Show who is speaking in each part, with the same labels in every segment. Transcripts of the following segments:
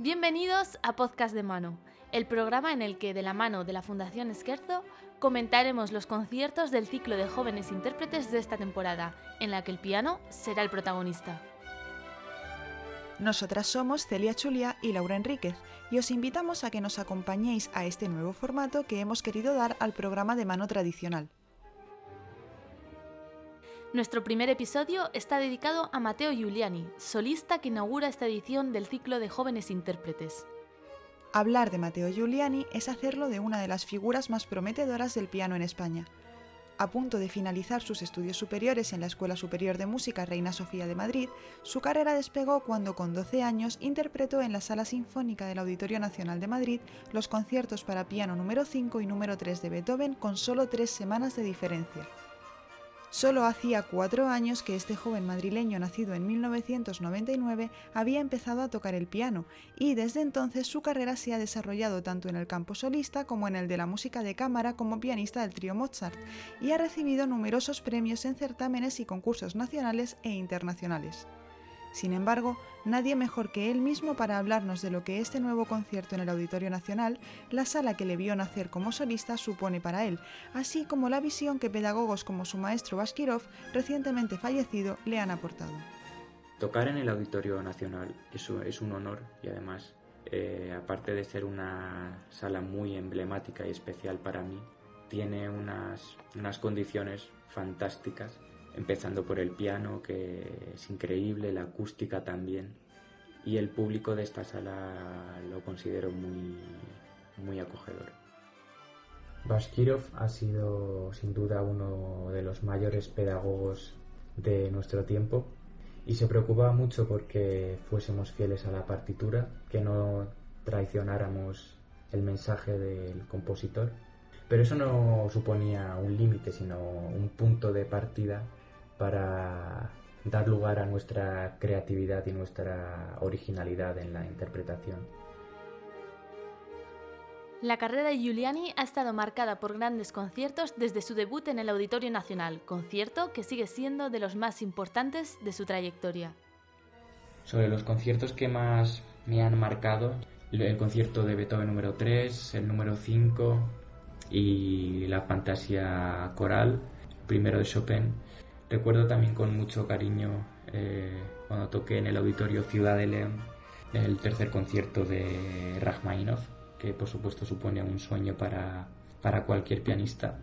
Speaker 1: Bienvenidos a Podcast de Mano, el programa en el que, de la mano de la Fundación Esquerzo, comentaremos los conciertos del ciclo de jóvenes intérpretes de esta temporada, en la que el piano será el protagonista.
Speaker 2: Nosotras somos Celia Chulia y Laura Enríquez y os invitamos a que nos acompañéis a este nuevo formato que hemos querido dar al programa de mano tradicional.
Speaker 1: Nuestro primer episodio está dedicado a Matteo Giuliani, solista que inaugura esta edición del ciclo de jóvenes intérpretes.
Speaker 2: Hablar de Matteo Giuliani es hacerlo de una de las figuras más prometedoras del piano en España. A punto de finalizar sus estudios superiores en la Escuela Superior de Música Reina Sofía de Madrid, su carrera despegó cuando con 12 años interpretó en la Sala Sinfónica del Auditorio Nacional de Madrid los conciertos para piano número 5 y número 3 de Beethoven con solo tres semanas de diferencia. Solo hacía cuatro años que este joven madrileño nacido en 1999 había empezado a tocar el piano y desde entonces su carrera se ha desarrollado tanto en el campo solista como en el de la música de cámara como pianista del trío Mozart y ha recibido numerosos premios en certámenes y concursos nacionales e internacionales. Sin embargo, nadie mejor que él mismo para hablarnos de lo que este nuevo concierto en el Auditorio Nacional, la sala que le vio nacer como solista, supone para él, así como la visión que pedagogos como su maestro Bashkirov, recientemente fallecido, le han aportado.
Speaker 3: Tocar en el Auditorio Nacional es un honor y además, eh, aparte de ser una sala muy emblemática y especial para mí, tiene unas, unas condiciones fantásticas empezando por el piano, que es increíble, la acústica también, y el público de esta sala lo considero muy, muy acogedor. Bashkirov ha sido sin duda uno de los mayores pedagogos de nuestro tiempo y se preocupaba mucho porque fuésemos fieles a la partitura, que no traicionáramos el mensaje del compositor. Pero eso no suponía un límite, sino un punto de partida para dar lugar a nuestra creatividad y nuestra originalidad en la interpretación.
Speaker 1: La carrera de Giuliani ha estado marcada por grandes conciertos desde su debut en el Auditorio Nacional, concierto que sigue siendo de los más importantes de su trayectoria.
Speaker 3: Sobre los conciertos que más me han marcado, el concierto de Beethoven número 3, el número 5 y la fantasía coral, primero de Chopin, Recuerdo también con mucho cariño eh, cuando toqué en el auditorio Ciudad de León el tercer concierto de Rachmaninoff, que por supuesto supone un sueño para, para cualquier pianista.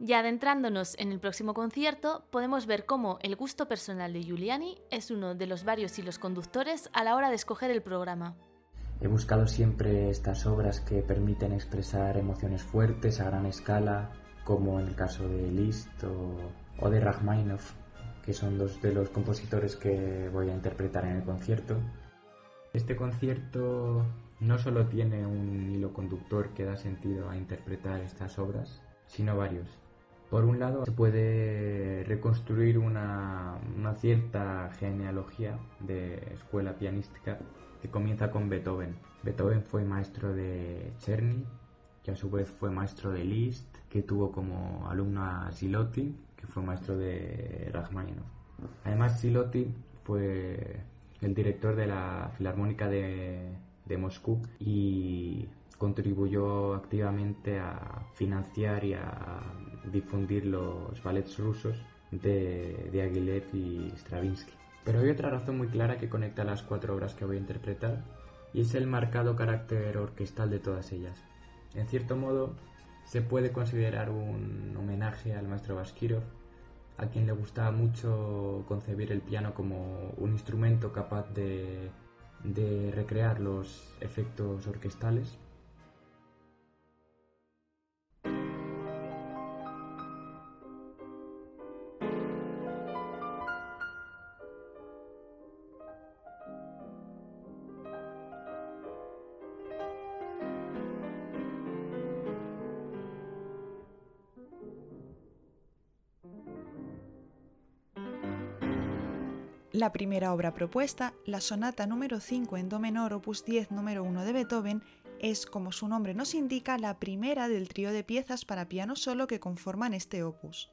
Speaker 1: Ya adentrándonos en el próximo concierto, podemos ver cómo el gusto personal de Giuliani es uno de los varios hilos conductores a la hora de escoger el programa.
Speaker 3: He buscado siempre estas obras que permiten expresar emociones fuertes a gran escala, como en el caso de Liszt o o de Rachmaninoff, que son dos de los compositores que voy a interpretar en el concierto. Este concierto no solo tiene un hilo conductor que da sentido a interpretar estas obras, sino varios. Por un lado, se puede reconstruir una, una cierta genealogía de escuela pianística que comienza con Beethoven. Beethoven fue maestro de Czerny, que a su vez fue maestro de Liszt, que tuvo como alumna a Silotti fue maestro de Rachmaninoff. Además, Silotti fue el director de la Filarmónica de, Moscú y contribuyó activamente a financiar y a difundir los ballets rusos de, de Aguilev y Stravinsky. Pero hay otra razón muy clara que conecta las cuatro obras que voy a interpretar y es el marcado carácter orquestal de todas ellas. En cierto modo, se puede considerar un homenaje al maestro Bashkirov, a quien le gustaba mucho concebir el piano como un instrumento capaz de, de recrear los efectos orquestales
Speaker 2: La primera obra propuesta, la sonata número 5 en do menor opus 10 número 1 de Beethoven, es, como su nombre nos indica, la primera del trío de piezas para piano solo que conforman este opus.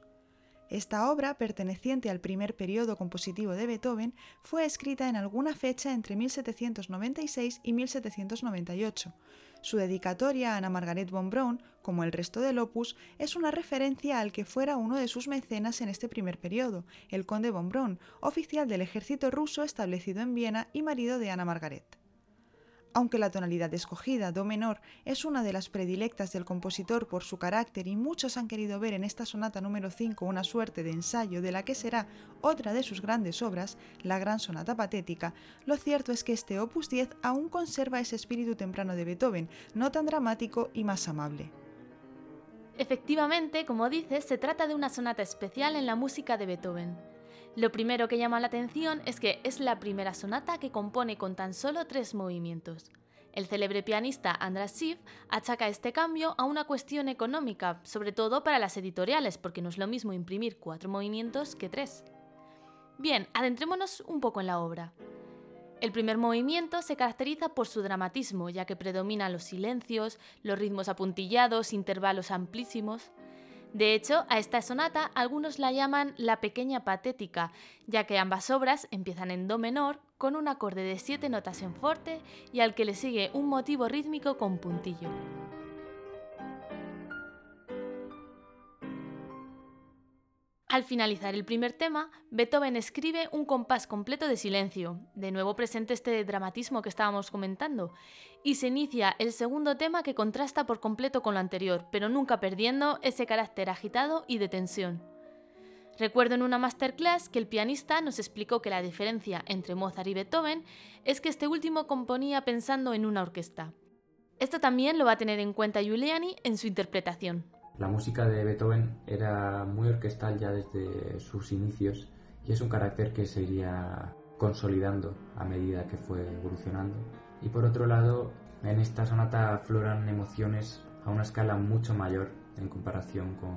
Speaker 2: Esta obra, perteneciente al primer periodo compositivo de Beethoven, fue escrita en alguna fecha entre 1796 y 1798. Su dedicatoria a Ana Margaret von Braun, como el resto del opus, es una referencia al que fuera uno de sus mecenas en este primer periodo, el conde von Braun, oficial del ejército ruso establecido en Viena y marido de Ana Margaret. Aunque la tonalidad escogida, Do menor, es una de las predilectas del compositor por su carácter y muchos han querido ver en esta sonata número 5 una suerte de ensayo de la que será otra de sus grandes obras, la Gran Sonata Patética, lo cierto es que este opus 10 aún conserva ese espíritu temprano de Beethoven, no tan dramático y más amable.
Speaker 1: Efectivamente, como dices, se trata de una sonata especial en la música de Beethoven. Lo primero que llama la atención es que es la primera sonata que compone con tan solo tres movimientos. El célebre pianista András Schiff achaca este cambio a una cuestión económica, sobre todo para las editoriales, porque no es lo mismo imprimir cuatro movimientos que tres. Bien, adentrémonos un poco en la obra. El primer movimiento se caracteriza por su dramatismo, ya que predominan los silencios, los ritmos apuntillados, intervalos amplísimos. De hecho, a esta sonata algunos la llaman la pequeña patética, ya que ambas obras empiezan en do menor con un acorde de siete notas en forte y al que le sigue un motivo rítmico con puntillo. Al finalizar el primer tema, Beethoven escribe un compás completo de silencio, de nuevo presente este dramatismo que estábamos comentando, y se inicia el segundo tema que contrasta por completo con lo anterior, pero nunca perdiendo ese carácter agitado y de tensión. Recuerdo en una masterclass que el pianista nos explicó que la diferencia entre Mozart y Beethoven es que este último componía pensando en una orquesta. Esto también lo va a tener en cuenta Giuliani en su interpretación.
Speaker 3: La música de Beethoven era muy orquestal ya desde sus inicios y es un carácter que se iría consolidando a medida que fue evolucionando. Y por otro lado, en esta sonata afloran emociones a una escala mucho mayor en comparación con,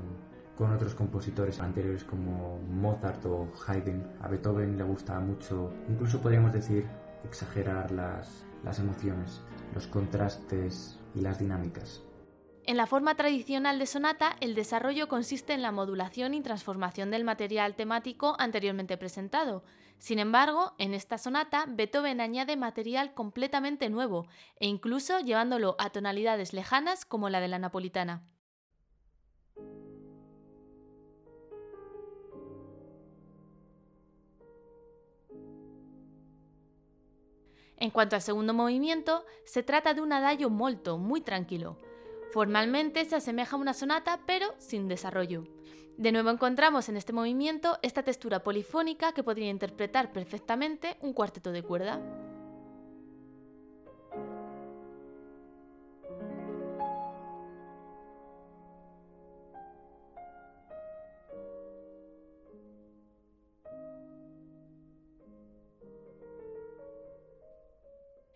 Speaker 3: con otros compositores anteriores como Mozart o Haydn. A Beethoven le gustaba mucho, incluso podríamos decir, exagerar las, las emociones, los contrastes y las dinámicas.
Speaker 1: En la forma tradicional de sonata, el desarrollo consiste en la modulación y transformación del material temático anteriormente presentado. Sin embargo, en esta sonata, Beethoven añade material completamente nuevo e incluso llevándolo a tonalidades lejanas como la de la napolitana. En cuanto al segundo movimiento, se trata de un adagio molto, muy tranquilo. Formalmente se asemeja a una sonata, pero sin desarrollo. De nuevo encontramos en este movimiento esta textura polifónica que podría interpretar perfectamente un cuarteto de cuerda.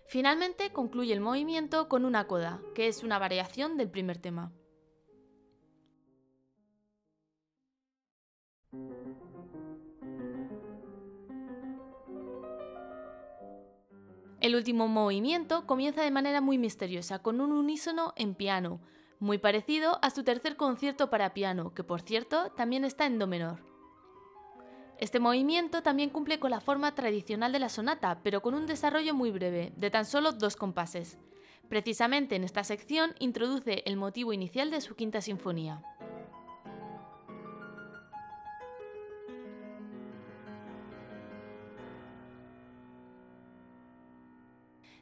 Speaker 1: Finalmente concluye el movimiento con una coda, que es una variación del primer tema. El último movimiento comienza de manera muy misteriosa, con un unísono en piano, muy parecido a su tercer concierto para piano, que por cierto también está en do menor. Este movimiento también cumple con la forma tradicional de la sonata, pero con un desarrollo muy breve, de tan solo dos compases. Precisamente en esta sección introduce el motivo inicial de su quinta sinfonía.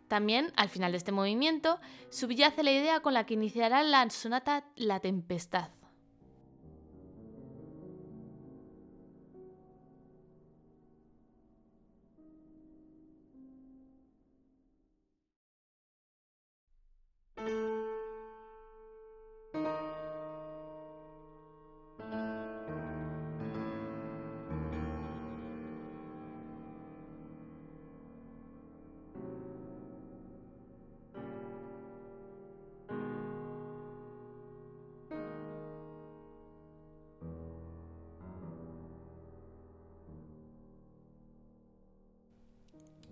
Speaker 1: También, al final de este movimiento, subyace la idea con la que iniciará la sonata La Tempestad.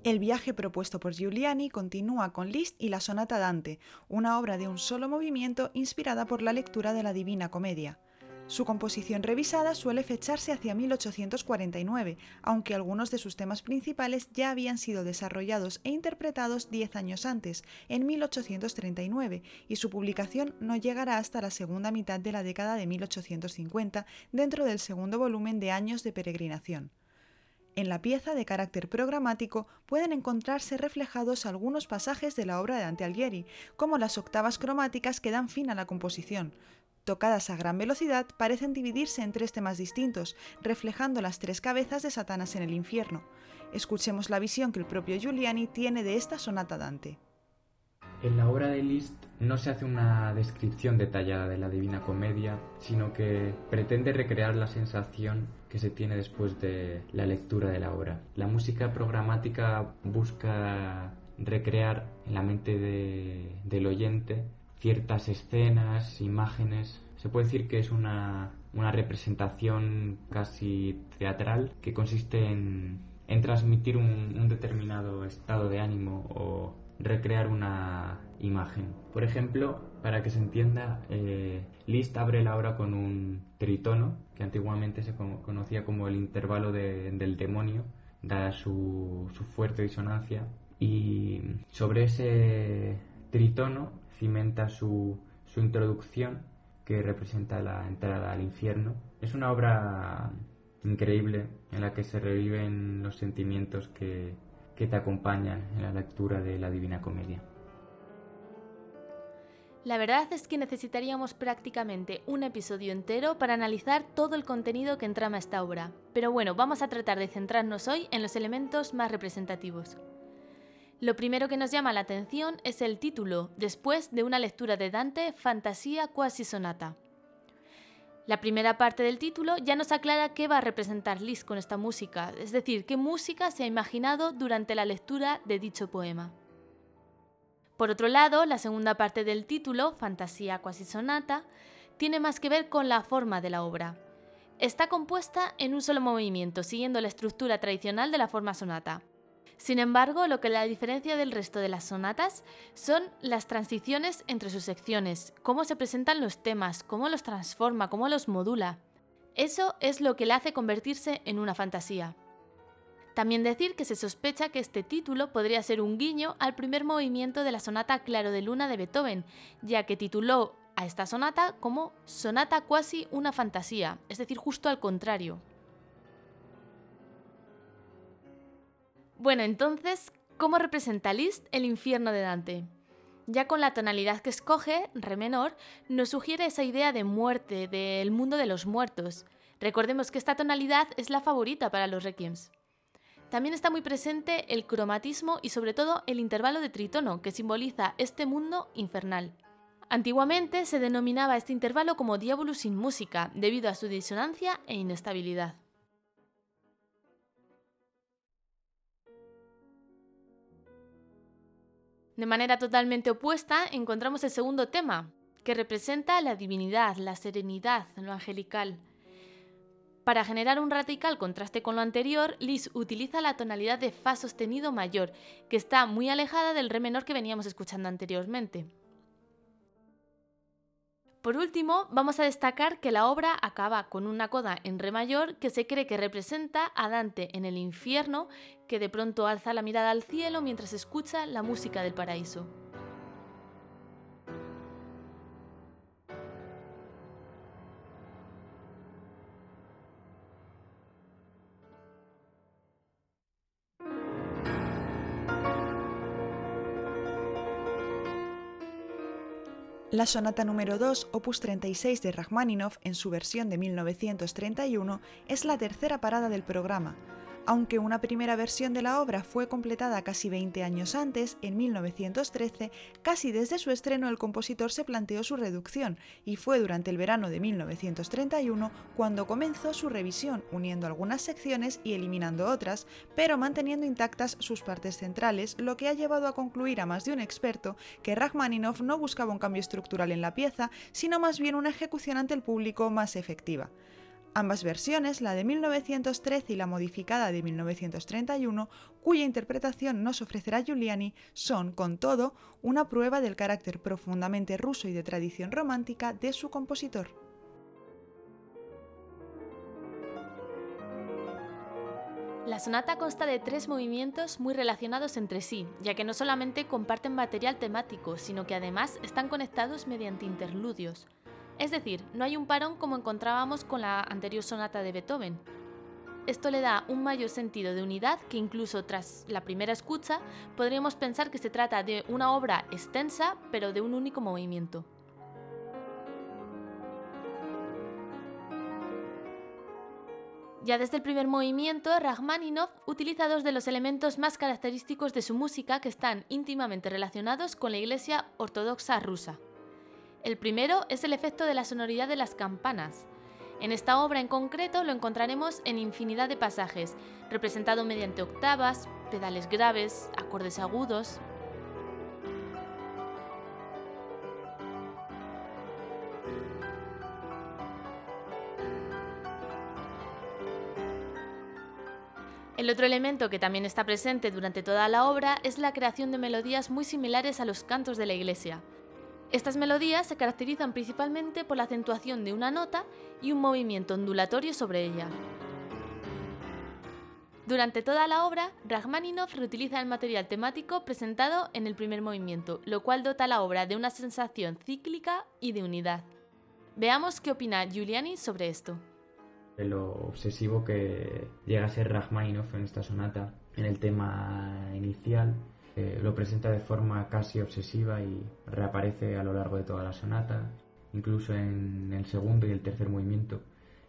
Speaker 2: El viaje propuesto por Giuliani continúa con Liszt y la Sonata Dante, una obra de un solo movimiento inspirada por la lectura de la Divina Comedia. Su composición revisada suele fecharse hacia 1849, aunque algunos de sus temas principales ya habían sido desarrollados e interpretados diez años antes, en 1839, y su publicación no llegará hasta la segunda mitad de la década de 1850, dentro del segundo volumen de Años de Peregrinación. En la pieza de carácter programático pueden encontrarse reflejados algunos pasajes de la obra de Dante Alighieri, como las octavas cromáticas que dan fin a la composición, tocadas a gran velocidad, parecen dividirse en tres temas distintos, reflejando las tres cabezas de Satanás en el infierno. Escuchemos la visión que el propio Giuliani tiene de esta sonata Dante.
Speaker 3: En la obra de Liszt no se hace una descripción detallada de la Divina Comedia, sino que pretende recrear la sensación que se tiene después de la lectura de la obra. La música programática busca recrear en la mente del oyente ciertas escenas, imágenes. Se puede decir que es una, representación casi teatral que consiste en, transmitir un, determinado estado de ánimo o recrear una imagen. Por ejemplo, para que se entienda, eh, Liszt abre la obra con un tritono, que antiguamente se conocía como el intervalo del demonio, dada su, su fuerte disonancia, y sobre ese tritono cimenta su, su introducción que representa la entrada al infierno. Es una obra increíble en la que se reviven los sentimientos que, que te acompañan en la lectura de la Divina Comedia.
Speaker 1: La verdad es que necesitaríamos prácticamente un episodio entero para analizar todo el contenido que entrama esta obra, pero bueno, vamos a tratar de centrarnos hoy en los elementos más representativos. Lo primero que nos llama la atención es el título, después de una lectura de Dante, Fantasía quasi sonata. La primera parte del título ya nos aclara qué va a representar Liszt con esta música, es decir, qué música se ha imaginado durante la lectura de dicho poema. Por otro lado, la segunda parte del título, Fantasía quasi sonata, tiene más que ver con la forma de la obra. Está compuesta en un solo movimiento, siguiendo la estructura tradicional de la forma sonata. Sin embargo, lo que la diferencia del resto de las sonatas son las transiciones entre sus secciones, cómo se presentan los temas, cómo los transforma, cómo los modula. Eso es lo que le hace convertirse en una fantasía. También decir que se sospecha que este título podría ser un guiño al primer movimiento de la sonata Claro de Luna de Beethoven, ya que tituló a esta sonata como Sonata cuasi una fantasía, es decir, justo al contrario. Bueno, entonces, ¿cómo representa Liszt el infierno de Dante? Ya con la tonalidad que escoge, re menor, nos sugiere esa idea de muerte, del mundo de los muertos. Recordemos que esta tonalidad es la favorita para los requiems. También está muy presente el cromatismo y sobre todo el intervalo de tritono, que simboliza este mundo infernal. Antiguamente se denominaba este intervalo como diablo sin música, debido a su disonancia e inestabilidad. De manera totalmente opuesta encontramos el segundo tema, que representa la divinidad, la serenidad, lo angelical. Para generar un radical contraste con lo anterior, Liz utiliza la tonalidad de Fa sostenido mayor, que está muy alejada del Re menor que veníamos escuchando anteriormente. Por último, vamos a destacar que la obra acaba con una coda en re mayor que se cree que representa a Dante en el infierno, que de pronto alza la mirada al cielo mientras escucha la música del paraíso.
Speaker 2: La sonata número 2, opus 36 de Rachmaninoff en su versión de 1931, es la tercera parada del programa, aunque una primera versión de la obra fue completada casi 20 años antes, en 1913, casi desde su estreno el compositor se planteó su reducción y fue durante el verano de 1931 cuando comenzó su revisión, uniendo algunas secciones y eliminando otras, pero manteniendo intactas sus partes centrales, lo que ha llevado a concluir a más de un experto que Rachmaninoff no buscaba un cambio estructural en la pieza, sino más bien una ejecución ante el público más efectiva. Ambas versiones, la de 1913 y la modificada de 1931, cuya interpretación nos ofrecerá Giuliani, son, con todo, una prueba del carácter profundamente ruso y de tradición romántica de su compositor.
Speaker 1: La sonata consta de tres movimientos muy relacionados entre sí, ya que no solamente comparten material temático, sino que además están conectados mediante interludios. Es decir, no hay un parón como encontrábamos con la anterior sonata de Beethoven. Esto le da un mayor sentido de unidad que incluso tras la primera escucha podríamos pensar que se trata de una obra extensa pero de un único movimiento. Ya desde el primer movimiento, Rachmaninoff utiliza dos de los elementos más característicos de su música que están íntimamente relacionados con la Iglesia Ortodoxa rusa. El primero es el efecto de la sonoridad de las campanas. En esta obra en concreto lo encontraremos en infinidad de pasajes, representado mediante octavas, pedales graves, acordes agudos, El otro elemento que también está presente durante toda la obra es la creación de melodías muy similares a los cantos de la iglesia. Estas melodías se caracterizan principalmente por la acentuación de una nota y un movimiento ondulatorio sobre ella. Durante toda la obra, Rachmaninoff reutiliza el material temático presentado en el primer movimiento, lo cual dota la obra de una sensación cíclica y de unidad. Veamos qué opina Giuliani sobre esto
Speaker 3: lo obsesivo que llega a ser Rachmaninoff en esta sonata. En el tema inicial eh, lo presenta de forma casi obsesiva y reaparece a lo largo de toda la sonata, incluso en el segundo y el tercer movimiento.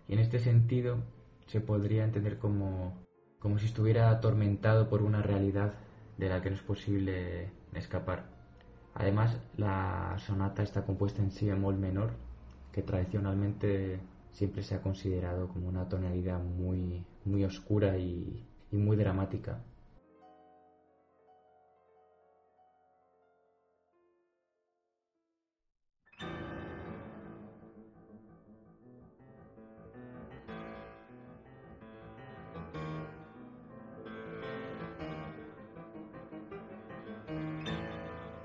Speaker 3: Y en este sentido se podría entender como, como si estuviera atormentado por una realidad de la que no es posible escapar. Además, la sonata está compuesta en si bemol menor, que tradicionalmente siempre se ha considerado como una tonalidad muy, muy oscura y, y muy dramática.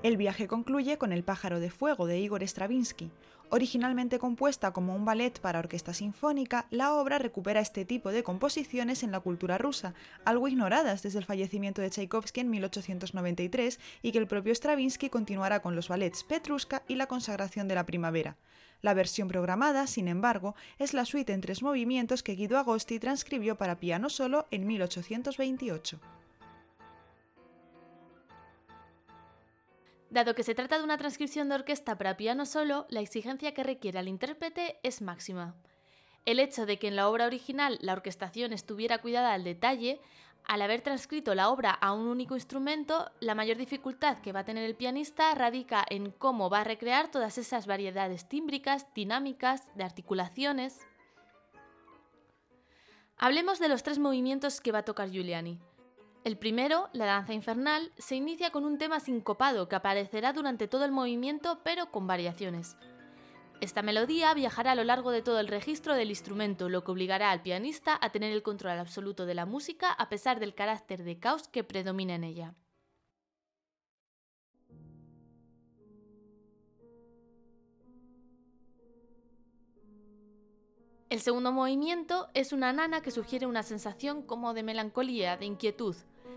Speaker 2: El viaje concluye con El pájaro de fuego de Igor Stravinsky. Originalmente compuesta como un ballet para orquesta sinfónica, la obra recupera este tipo de composiciones en la cultura rusa, algo ignoradas desde el fallecimiento de Tchaikovsky en 1893 y que el propio Stravinsky continuará con los ballets Petrushka y la consagración de la primavera. La versión programada, sin embargo, es la suite en tres movimientos que Guido Agosti transcribió para piano solo en 1828.
Speaker 1: Dado que se trata de una transcripción de orquesta para piano solo, la exigencia que requiere al intérprete es máxima. El hecho de que en la obra original la orquestación estuviera cuidada al detalle, al haber transcrito la obra a un único instrumento, la mayor dificultad que va a tener el pianista radica en cómo va a recrear todas esas variedades tímbricas, dinámicas, de articulaciones. Hablemos de los tres movimientos que va a tocar Giuliani. El primero, la danza infernal, se inicia con un tema sincopado que aparecerá durante todo el movimiento pero con variaciones. Esta melodía viajará a lo largo de todo el registro del instrumento, lo que obligará al pianista a tener el control absoluto de la música a pesar del carácter de caos que predomina en ella. El segundo movimiento es una nana que sugiere una sensación como de melancolía, de inquietud,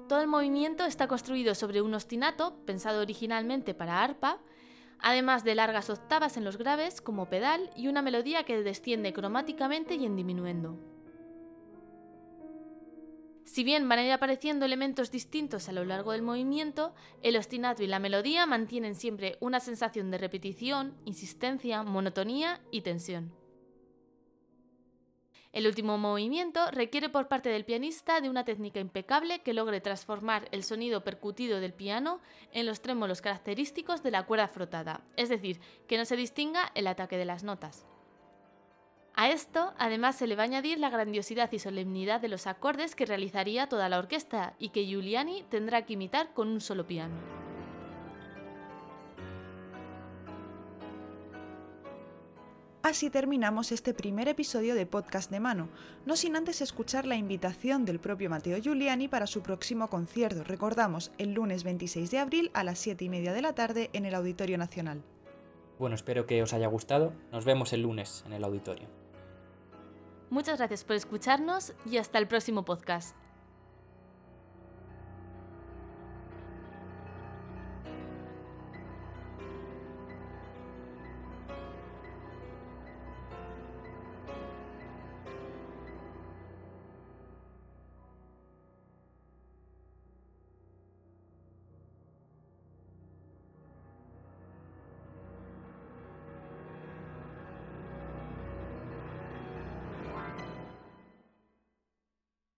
Speaker 1: todo el movimiento está construido sobre un ostinato, pensado originalmente para arpa, además de largas octavas en los graves como pedal y una melodía que desciende cromáticamente y en diminuendo. Si bien van a ir apareciendo elementos distintos a lo largo del movimiento, el ostinato y la melodía mantienen siempre una sensación de repetición, insistencia, monotonía y tensión. El último movimiento requiere por parte del pianista de una técnica impecable que logre transformar el sonido percutido del piano en los trémolos característicos de la cuerda frotada, es decir, que no se distinga el ataque de las notas. A esto, además, se le va a añadir la grandiosidad y solemnidad de los acordes que realizaría toda la orquesta y que Giuliani tendrá que imitar con un solo piano.
Speaker 2: Así terminamos este primer episodio de Podcast de Mano, no sin antes escuchar la invitación del propio Matteo Giuliani para su próximo concierto, recordamos, el lunes 26 de abril a las 7 y media de la tarde en el Auditorio Nacional.
Speaker 4: Bueno, espero que os haya gustado. Nos vemos el lunes en el auditorio.
Speaker 1: Muchas gracias por escucharnos y hasta el próximo podcast.